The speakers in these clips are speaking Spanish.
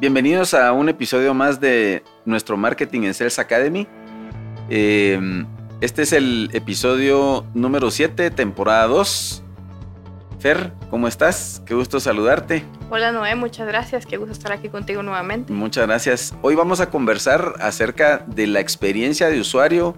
Bienvenidos a un episodio más de nuestro Marketing en Sales Academy. Em, este es el episodio número 7, temporada 2. Fer, ¿cómo estás? Qué gusto saludarte. Hola Noé, muchas gracias. Qué gusto estar aquí contigo nuevamente. Muchas gracias. Hoy vamos a conversar acerca de la experiencia de usuario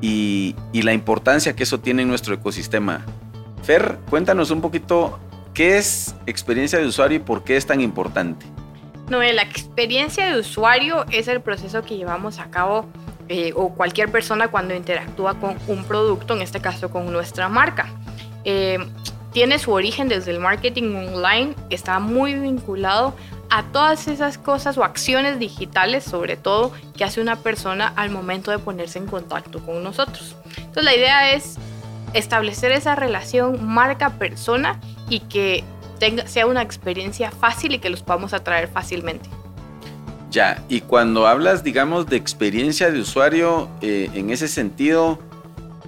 y, y la importancia que eso tiene en nuestro ecosistema. Fer, cuéntanos un poquito qué es experiencia de usuario y por qué es tan importante. No, la experiencia de usuario es el proceso que llevamos a cabo eh, o cualquier persona cuando interactúa con un producto, en este caso con nuestra marca. Eh, tiene su origen desde el marketing online, está muy vinculado a todas esas cosas o acciones digitales, sobre todo, que hace una persona al momento de ponerse en contacto con nosotros. Entonces la idea es establecer esa relación marca-persona y que sea una experiencia fácil y que los podamos atraer fácilmente. Ya, y cuando hablas, digamos, de experiencia de usuario, eh, en ese sentido,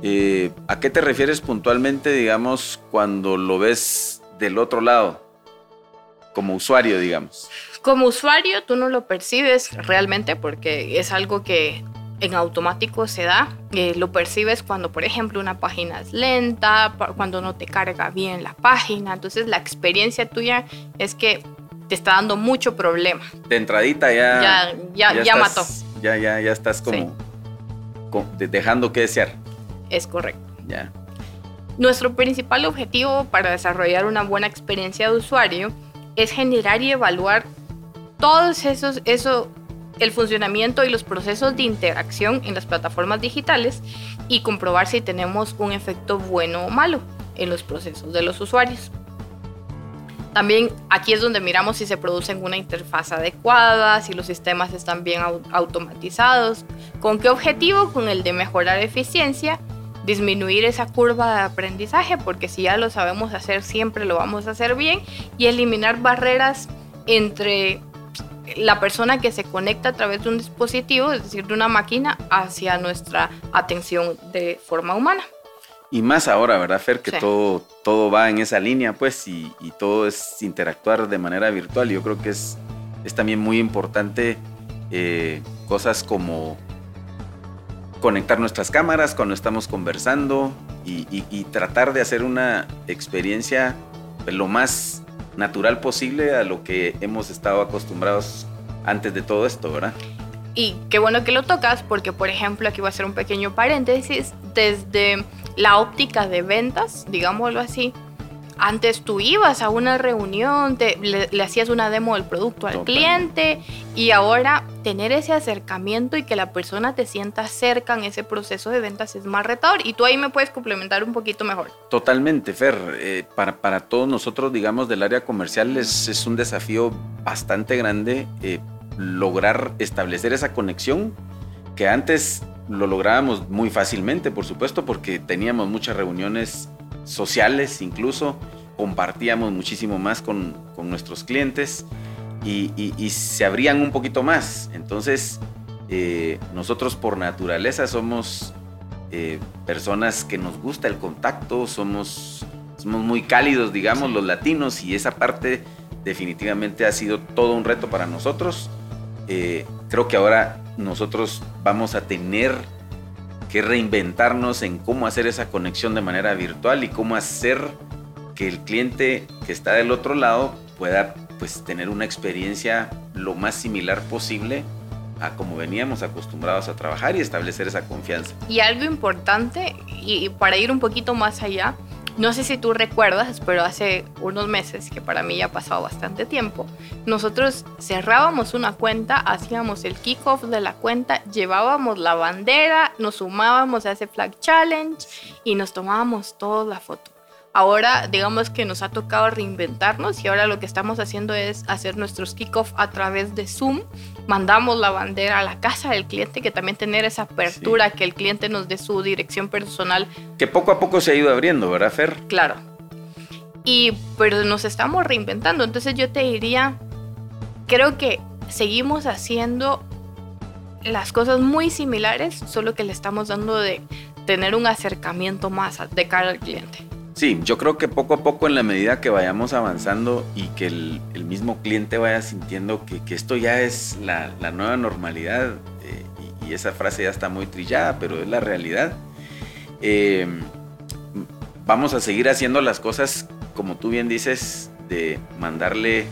eh, ¿a qué te refieres puntualmente, digamos, cuando lo ves del otro lado? Como usuario, digamos. Como usuario, tú no lo percibes realmente porque es algo que en automático se da. Eh, lo percibes cuando, por ejemplo, una página es lenta, cuando no te carga bien la página. Entonces, la experiencia tuya es que te está dando mucho problema. De entradita ya. Ya, ya, ya, mató. Ya, ya, ya estás como, dejando que desear. Es correcto. Ya. Nuestro principal objetivo para desarrollar una buena experiencia de usuario es generar y evaluar todos esos, eso, el funcionamiento y los procesos de interacción en las plataformas digitales y comprobar si tenemos un efecto bueno o malo en los procesos de los usuarios. También aquí es donde miramos si se producen una interfaz adecuada, si los sistemas están bien automatizados. ¿Con qué objetivo? Con el de mejorar eficiencia, disminuir esa curva de aprendizaje, porque si ya lo sabemos hacer, siempre lo vamos a hacer bien, y eliminar barreras entre la persona que se conecta a través de un dispositivo, es decir, de una máquina, hacia nuestra atención de forma humana. Y más ahora, ¿verdad, Fer? Que todo, todo va en esa línea, pues, y, todo es interactuar de manera virtual. Yo creo que es, es también muy importante eh, cosas como conectar nuestras cámaras cuando estamos conversando y, y tratar de hacer una experiencia lo más natural posible a lo que hemos estado acostumbrados antes de todo esto, ¿verdad? Y qué bueno que lo tocas porque, por ejemplo, aquí voy a hacer un pequeño paréntesis, desde la óptica de ventas, digámoslo así, antes tú ibas a una reunión, le, hacías una demo del producto al cliente y ahora tener ese acercamiento y que la persona te sienta cerca en ese proceso de ventas es más retador y tú ahí me puedes complementar un poquito mejor. Totalmente, Fer. Eh, para, para, todos nosotros, digamos, del área comercial es, es un desafío bastante grande eh, lograr establecer esa conexión que antes lo lográbamos muy fácilmente, por supuesto, porque teníamos muchas reuniones sociales incluso, compartíamos muchísimo más con, nuestros clientes y, se abrían un poquito más. Entonces, eh, nosotros por naturaleza somos eh, personas que nos gusta el contacto, somos, somos muy cálidos, digamos, los latinos, y esa parte definitivamente ha sido todo un reto para nosotros. Eh, creo que ahora nosotros vamos a tener que reinventarnos en cómo hacer esa conexión de manera virtual y cómo hacer que el cliente que está del otro lado pueda pues tener una experiencia lo más similar posible a como veníamos acostumbrados a trabajar y establecer esa confianza. Y algo importante, y para ir un poquito más allá, no sé si tú recuerdas, pero hace unos meses, que para mí ya ha pasado bastante tiempo, nosotros cerrábamos una cuenta, hacíamos el kickoff de la cuenta, llevábamos la bandera, nos sumábamos a ese flag challenge y nos tomábamos toda la foto. Ahora, digamos que nos ha tocado reinventarnos y ahora lo que estamos haciendo es hacer nuestros kickoff a través de Zoom. Mandamos la bandera a la casa del cliente, que también tener esa apertura, que el cliente nos dé su dirección personal. Que poco a poco se ha ido abriendo, ¿verdad, Fer? Claro. Y, pero nos estamos reinventando. Entonces yo te diría, creo que seguimos haciendo las cosas muy similares, solo que le estamos dando de tener un acercamiento más de cara al cliente. Sí, yo creo que poco a poco en la medida que vayamos avanzando y que el, mismo cliente vaya sintiendo que, esto ya es la, nueva normalidad, eh, y, esa frase ya está muy trillada, pero es la realidad, eh, vamos a seguir haciendo las cosas como tú bien dices, de mandarle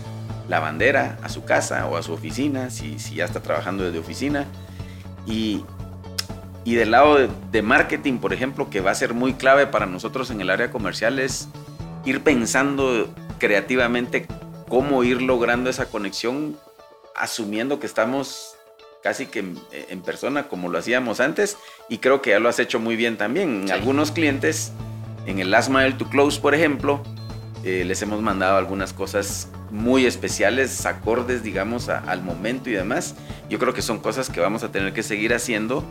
la bandera a su casa o a su oficina, si, si ya está trabajando desde oficina. Y, y del lado de, marketing, por ejemplo, que va a ser muy clave para nosotros en el área comercial, es ir pensando creativamente cómo ir logrando esa conexión, asumiendo que estamos casi que en, persona como lo hacíamos antes y creo que ya lo has hecho muy bien también. Algunos clientes, en el Last Mile to Close, por ejemplo, eh, les hemos mandado algunas cosas muy especiales, acordes, digamos, al momento y demás. Yo creo que son cosas que vamos a tener que seguir haciendo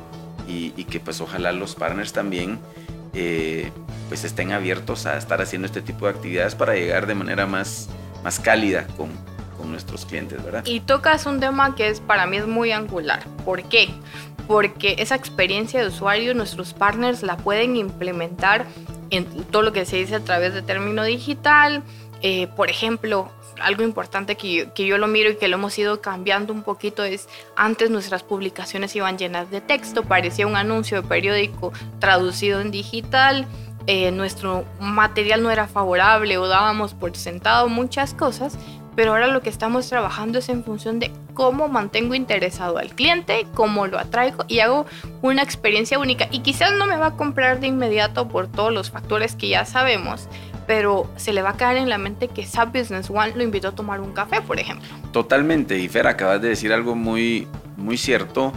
y, que pues ojalá los partners también eh, pues estén abiertos a estar haciendo este tipo de actividades para llegar de manera más, más cálida con, con nuestros clientes, ¿verdad? Y tocas un tema que es para mí es muy angular. ¿Por qué? Porque esa experiencia de usuario nuestros partners la pueden implementar en todo lo que se dice a través de término digital. Eh, por ejemplo, algo importante que yo, lo miro y que lo hemos ido cambiando un poquito es, antes nuestras publicaciones iban llenas de texto, parecía un anuncio de periódico traducido en digital, eh, nuestro material no era favorable o dábamos por sentado muchas cosas, pero ahora lo que estamos trabajando es en función de cómo mantengo interesado al cliente, cómo lo atraigo y hago una experiencia única. Y quizás no me va a comprar de inmediato por todos los factores que ya sabemos, pero se le va a caer en la mente que SAP Business One lo invitó a tomar un café, por ejemplo. Totalmente, y Fer, acabas de decir algo muy, muy cierto,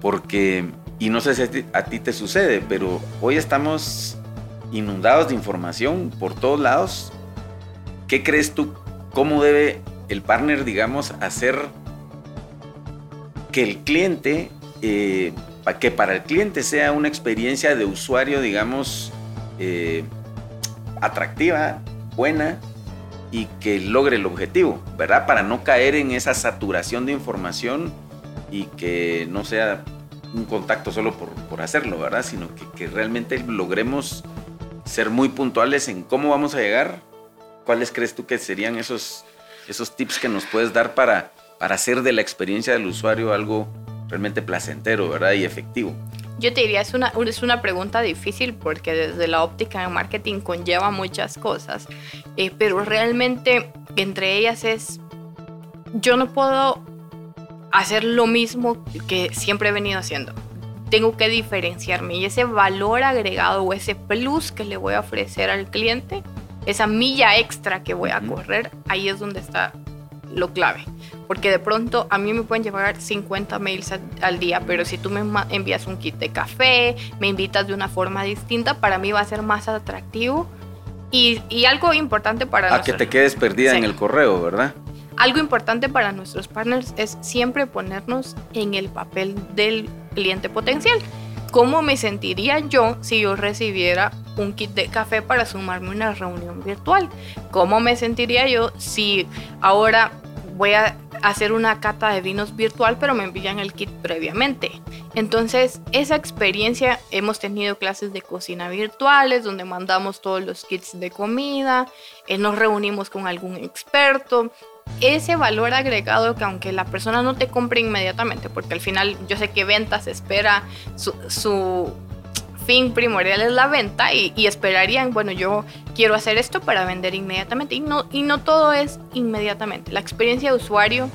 porque, y no sé si a ti, a ti te sucede, pero hoy estamos inundados de información por todos lados. ¿Qué crees tú cómo debe el partner, digamos, hacer que el cliente, eh, que para el cliente sea una experiencia de usuario, digamos, eh, atractiva, buena y que logre el objetivo, ¿verdad? Para no caer en esa saturación de información y que no sea un contacto solo por, hacerlo, ¿verdad? Sino que, que realmente logremos ser muy puntuales en cómo vamos a llegar ¿cuáles crees tú que serían esos, esos tips que nos puedes dar para, para hacer de la experiencia del usuario algo realmente placentero, ¿verdad? Y efectivo. Yo te diría, es una, es una pregunta difícil porque desde la óptica de marketing conlleva muchas cosas, eh, pero realmente entre ellas es, yo no puedo hacer lo mismo que siempre he venido haciendo. Tengo que diferenciarme y ese valor agregado o ese plus que le voy a ofrecer al cliente esa milla extra que voy a correr, ahí es donde está lo clave. Porque de pronto a mí me pueden llevar 50 mails al día, pero si tú me envías un kit de café, me invitas de una forma distinta, para mí va a ser más atractivo. Y, algo importante para... A que te quedes perdida en el correo, ¿verdad? Algo importante para nuestros partners es siempre ponernos en el papel del cliente potencial. ¿Cómo me sentiría yo si yo recibiera un kit de café para sumarme a una reunión virtual? ¿Cómo me sentiría yo si ahora voy a hacer una cata de vinos virtual, pero me envían el kit previamente. Entonces, esa experiencia, hemos tenido clases de cocina virtuales, donde mandamos todos los kits de comida, eh, nos reunimos con algún experto, ese valor agregado que aunque la persona no te compre inmediatamente, porque al final yo sé que ventas espera su, fin primordial es la venta y, esperarían, bueno, yo quiero hacer esto para vender inmediatamente y no, y no todo es inmediatamente. La experiencia de usuario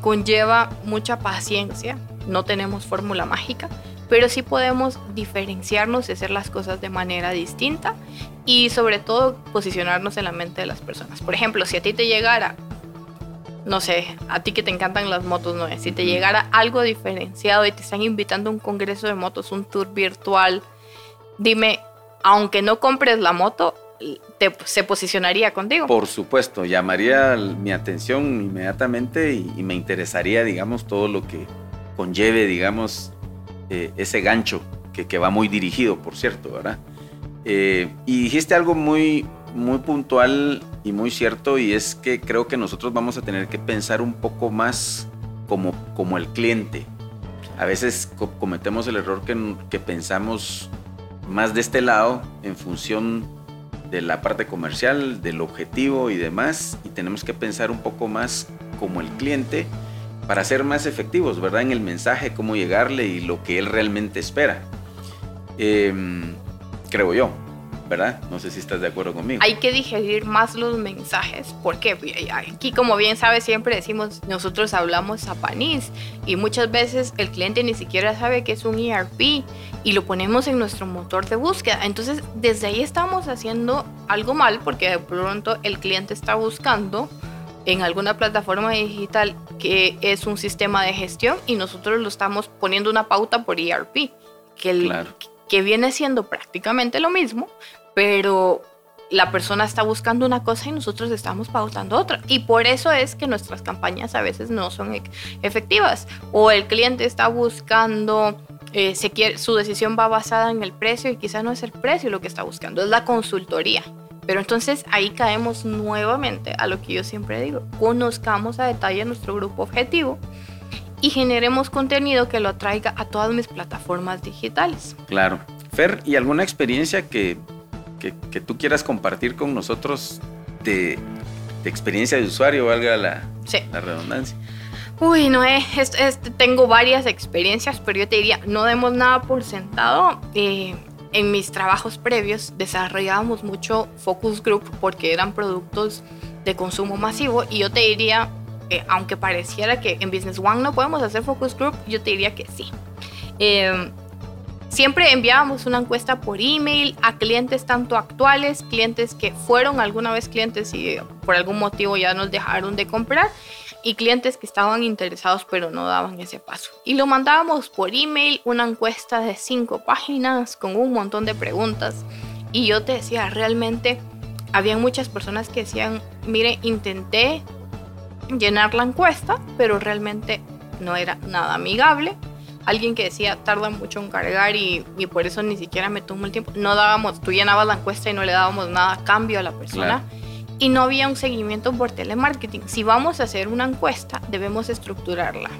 conlleva mucha paciencia, no tenemos fórmula mágica, pero sí podemos diferenciarnos y hacer las cosas de manera distinta y sobre todo posicionarnos en la mente de las personas. Por ejemplo, si a ti te llegara no sé, a ti que te encantan las motos, no. Si te llegara algo diferenciado y te están invitando a un congreso de motos, un tour virtual, dime, aunque no compres la moto, te, se posicionaría contigo. Por supuesto, llamaría mi atención inmediatamente y, me interesaría, digamos, todo lo que conlleve, digamos, eh, ese gancho que, que, va muy dirigido, por cierto, ¿verdad? Eh, y dijiste algo muy, muy puntual y muy cierto y es que creo que nosotros vamos a tener que pensar un poco más como, como el cliente. A veces cometemos el error que, que pensamos más de este lado en función de la parte comercial, del objetivo y demás, y tenemos que pensar un poco más como el cliente para ser más efectivos, ¿verdad? En el mensaje, cómo llegarle y lo que él realmente espera. Em, creo yo. ¿Verdad? No sé si estás de acuerdo conmigo. Hay que digerir más los mensajes. porque Aquí, como bien sabes, siempre decimos, nosotros hablamos japonés y muchas veces el cliente ni siquiera sabe que es un ERP y lo ponemos en nuestro motor de búsqueda. Entonces, desde ahí estamos haciendo algo mal porque de pronto el cliente está buscando en alguna plataforma digital que es un sistema de gestión y nosotros lo estamos poniendo una pauta por ERP. Que, el, que viene siendo prácticamente lo mismo, pero la persona está buscando una cosa y nosotros estamos pautando otra. Y por eso es que nuestras campañas a veces no son efectivas. O el cliente está buscando, eh, se quiere, su decisión va basada en el precio y quizá no es el precio lo que está buscando, es la consultoría. Pero entonces ahí caemos nuevamente a lo que yo siempre digo, conozcamos a detalle nuestro grupo objetivo y generemos contenido que lo atraiga a todas mis plataformas digitales. Claro. Fer, ¿y alguna experiencia que que, tú quieras compartir con nosotros de, experiencia de usuario, valga la, la redundancia. Uy, no, eh, tengo varias experiencias, pero yo te diría, no demos nada por sentado. Eh, en mis trabajos previos desarrollábamos mucho focus group porque eran productos de consumo masivo y yo te diría, eh, aunque pareciera que en Business One no podemos hacer focus group, yo te diría que sí. Siempre enviábamos una encuesta por email a clientes tanto actuales, clientes que fueron alguna vez clientes y por algún motivo ya nos dejaron de comprar y clientes que estaban interesados pero no daban ese paso. Y lo mandábamos por email, una encuesta de cinco páginas con un montón de preguntas. Y yo te decía, realmente había muchas personas que decían, mire, intenté llenar la encuesta, pero realmente no era nada amigable alguien que decía tarda mucho en cargar y, y, por eso ni siquiera me tomó el tiempo. No dábamos, tú llenabas la encuesta y no le dábamos nada a cambio a la persona. Y no había un seguimiento por telemarketing. Si vamos a hacer una encuesta, debemos estructurarla.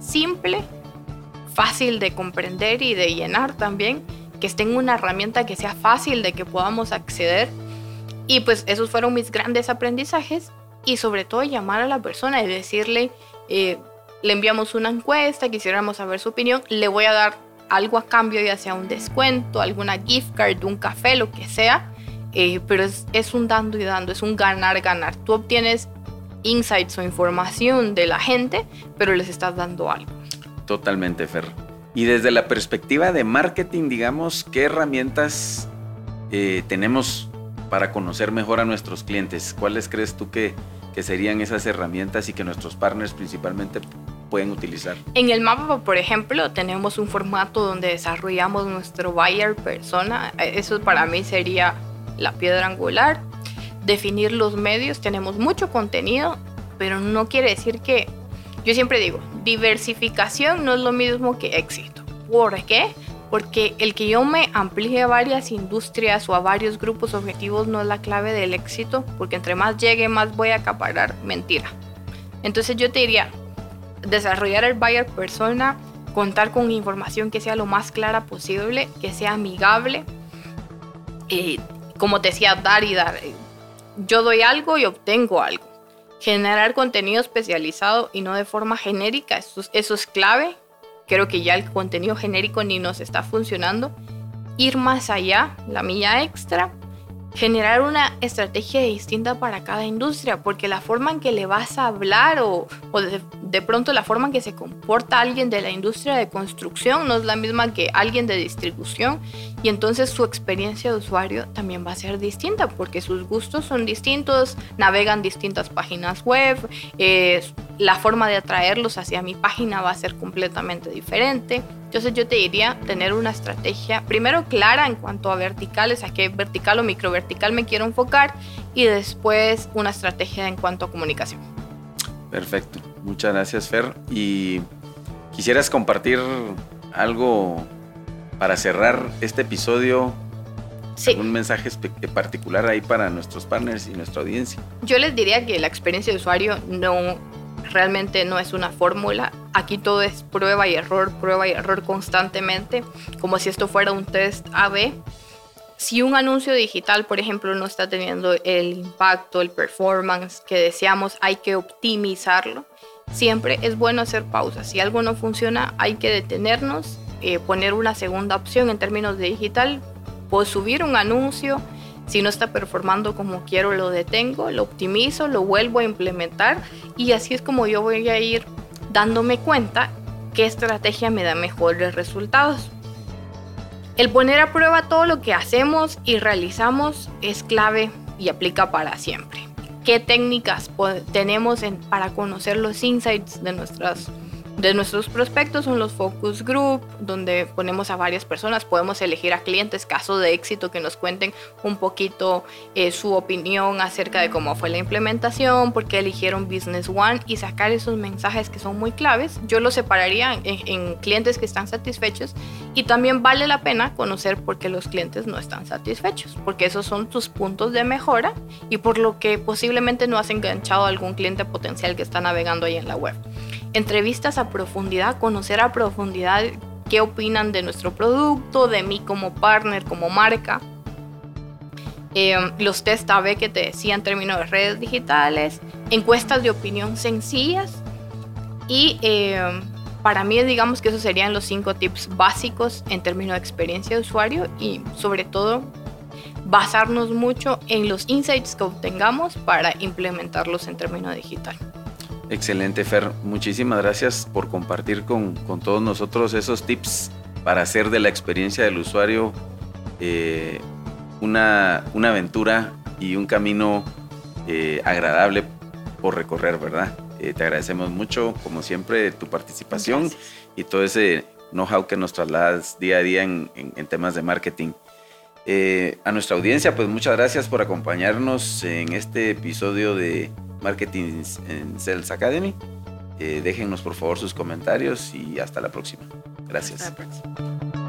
Simple, fácil de comprender y de llenar también, que esté en una herramienta que sea fácil de que podamos acceder. Y pues esos fueron mis grandes aprendizajes y sobre todo llamar a la persona y decirle, eh, le enviamos una encuesta, quisiéramos saber su opinión, le voy a dar algo a cambio, ya sea un descuento, alguna gift card, un café, lo que sea, eh, pero es, es un dando y dando, es un ganar, ganar. Tú obtienes insights o información de la gente, pero les estás dando algo. Totalmente, Fer. Y desde la perspectiva de marketing, digamos, ¿qué herramientas eh, tenemos para conocer mejor a nuestros clientes? ¿Cuáles crees tú que, que serían esas herramientas y que nuestros partners principalmente pueden utilizar. En el mapa, por ejemplo, tenemos un formato donde desarrollamos nuestro buyer persona. Eso para mí sería la piedra angular. Definir los medios, tenemos mucho contenido, pero no quiere decir que, yo siempre digo, diversificación no es lo mismo que éxito. ¿Por qué? Porque el que yo me amplíe a varias industrias o a varios grupos objetivos no es la clave del éxito, porque entre más llegue, más voy a acaparar. Mentira. Entonces yo te diría, desarrollar el buyer persona, contar con información que sea lo más clara posible, que sea amigable. Eh, como te decía, dar y dar. Yo doy algo y obtengo algo. Generar contenido especializado y no de forma genérica, eso, eso es clave. Creo que ya el contenido genérico ni nos está funcionando. Ir más allá, la milla extra generar una estrategia distinta para cada industria, porque la forma en que le vas a hablar o, de, pronto la forma en que se comporta alguien de la industria de construcción no es la misma que alguien de distribución y entonces su experiencia de usuario también va a ser distinta porque sus gustos son distintos, navegan distintas páginas web, eh, la forma de atraerlos hacia mi página va a ser completamente diferente. Entonces yo te diría tener una estrategia primero clara en cuanto a verticales, a qué vertical o microvertical me quiero enfocar y después una estrategia en cuanto a comunicación. Perfecto, muchas gracias Fer. Y quisieras compartir algo para cerrar este episodio Sí. un mensaje particular ahí para nuestros partners y nuestra audiencia. Yo les diría que la experiencia de usuario no realmente no es una fórmula. Aquí todo es prueba y error, prueba y error constantemente, como si esto fuera un test AB. Si un anuncio digital, por ejemplo, no está teniendo el impacto, el performance que deseamos, hay que optimizarlo. Siempre es bueno hacer pausas. Si algo no funciona, hay que detenernos, eh, poner una segunda opción en términos de digital, puedo subir un anuncio, si no está performando como quiero, lo detengo, lo optimizo, lo vuelvo a implementar y así es como yo voy a ir dándome cuenta qué estrategia me da mejores resultados. El poner a prueba todo lo que hacemos y realizamos es clave y aplica para siempre. ¿Qué técnicas tenemos para conocer los insights de nuestras de nuestros prospectos son los focus group, donde ponemos a varias personas, podemos elegir a clientes, caso de éxito, que nos cuenten un poquito eh, su opinión acerca de cómo fue la implementación, por qué eligieron Business One y sacar esos mensajes que son muy claves. Yo los separaría en, en clientes que están satisfechos y también vale la pena conocer por qué los clientes no están satisfechos, porque esos son tus puntos de mejora y por lo que posiblemente no has enganchado a algún cliente potencial que está navegando ahí en la web entrevistas a profundidad, conocer a profundidad qué opinan de nuestro producto, de mí como partner, como marca. Em, los test AB que te decía en términos de redes digitales, encuestas de opinión sencillas y em, para mí digamos que esos serían los cinco tips básicos en términos de experiencia de usuario y sobre todo basarnos mucho en los insights que obtengamos para implementarlos en términos digital. Excelente, Fer. Muchísimas gracias por compartir con, todos nosotros esos tips para hacer de la experiencia del usuario eh, una, aventura y un camino eh, agradable por recorrer, ¿verdad? Eh, te agradecemos mucho, como siempre, tu participación y todo ese know-how que nos trasladas día a día en, en temas de marketing. a nuestra audiencia, pues muchas gracias por acompañarnos en este episodio de Marketing en Sales Academy. Eh, por favor sus comentarios y hasta la próxima. Gracias. Hasta la próxima.